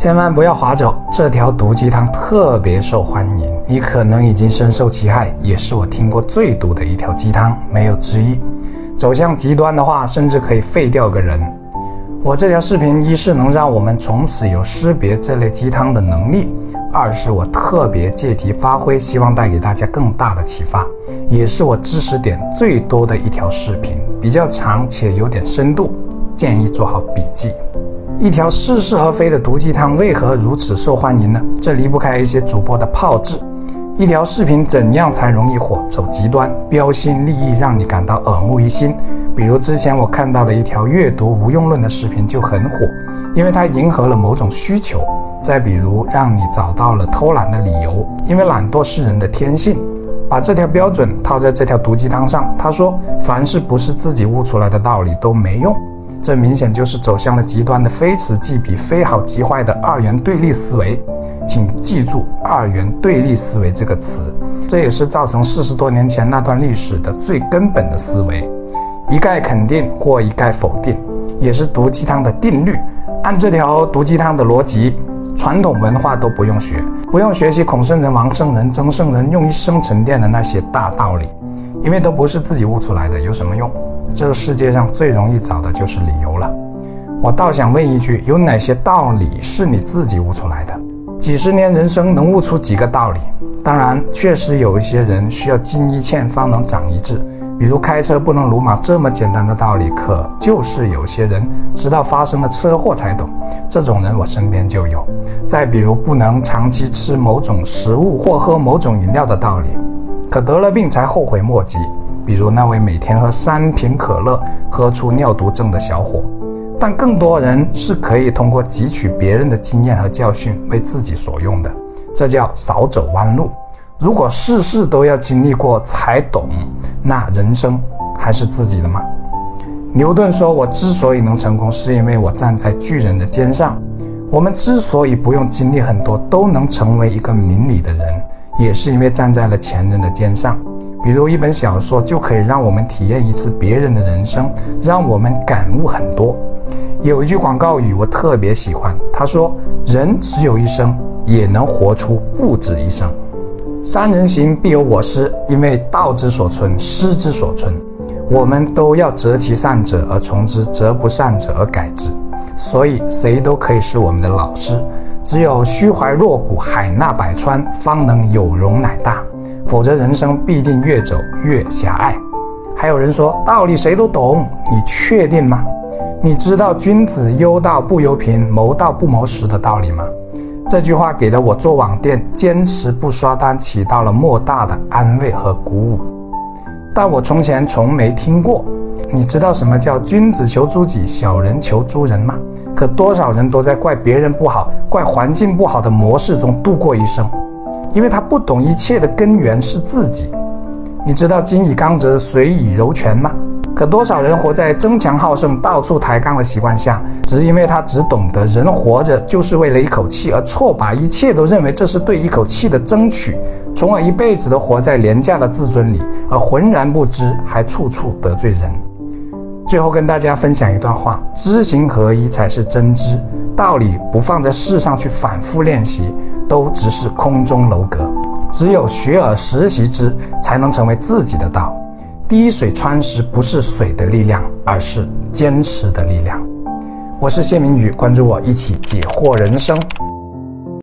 千万不要划走这条毒鸡汤，特别受欢迎。你可能已经深受其害，也是我听过最毒的一条鸡汤，没有之一。走向极端的话，甚至可以废掉个人。我这条视频一是能让我们从此有识别这类鸡汤的能力，二是我特别借题发挥，希望带给大家更大的启发，也是我知识点最多的一条视频，比较长且有点深度，建议做好笔记。一条似是而非的毒鸡汤为何如此受欢迎呢？这离不开一些主播的炮制。一条视频怎样才容易火？走极端，标新立异，让你感到耳目一新。比如之前我看到的一条阅读无用论的视频就很火，因为它迎合了某种需求。再比如，让你找到了偷懒的理由，因为懒惰是人的天性。把这条标准套在这条毒鸡汤上，他说：凡是不是自己悟出来的道理都没用。这明显就是走向了极端的非此即彼、非好即坏的二元对立思维。请记住“二元对立思维”这个词，这也是造成四十多年前那段历史的最根本的思维：一概肯定或一概否定，也是毒鸡汤的定律。按这条毒鸡汤的逻辑，传统文化都不用学，不用学习孔圣人、王圣人、曾圣人用一生沉淀的那些大道理，因为都不是自己悟出来的，有什么用？这个世界上最容易找的就是理由了。我倒想问一句：有哪些道理是你自己悟出来的？几十年人生能悟出几个道理？当然，确实有一些人需要经一堑方能长一智，比如开车不能鲁莽这么简单的道理，可就是有些人直到发生了车祸才懂。这种人我身边就有。再比如不能长期吃某种食物或喝某种饮料的道理，可得了病才后悔莫及。比如那位每天喝三瓶可乐喝出尿毒症的小伙，但更多人是可以通过汲取别人的经验和教训为自己所用的，这叫少走弯路。如果事事都要经历过才懂，那人生还是自己的吗？牛顿说：“我之所以能成功，是因为我站在巨人的肩上。”我们之所以不用经历很多都能成为一个明理的人，也是因为站在了前人的肩上。比如一本小说就可以让我们体验一次别人的人生，让我们感悟很多。有一句广告语我特别喜欢，他说：“人只有一生，也能活出不止一生。三人行必有我师，因为道之所存，师之所存。我们都要择其善者而从之，择不善者而改之。所以谁都可以是我们的老师。只有虚怀若谷，海纳百川，方能有容乃大。”否则，人生必定越走越狭隘。还有人说道理谁都懂，你确定吗？你知道君子忧道不忧贫，谋道不谋食的道理吗？这句话给了我做网店坚持不刷单起到了莫大的安慰和鼓舞。但我从前从没听过。你知道什么叫君子求诸己，小人求诸人吗？可多少人都在怪别人不好、怪环境不好的模式中度过一生。因为他不懂一切的根源是自己。你知道“金以刚则水以柔权”吗？可多少人活在争强好胜、到处抬杠的习惯下，只是因为他只懂得人活着就是为了一口气，而错把一切都认为这是对一口气的争取，从而一辈子都活在廉价的自尊里，而浑然不知还处处得罪人。最后跟大家分享一段话：知行合一才是真知。道理不放在世上去反复练习，都只是空中楼阁。只有学而时习之，才能成为自己的道。滴水穿石不是水的力量，而是坚持的力量。我是谢明宇，关注我，一起解惑人生。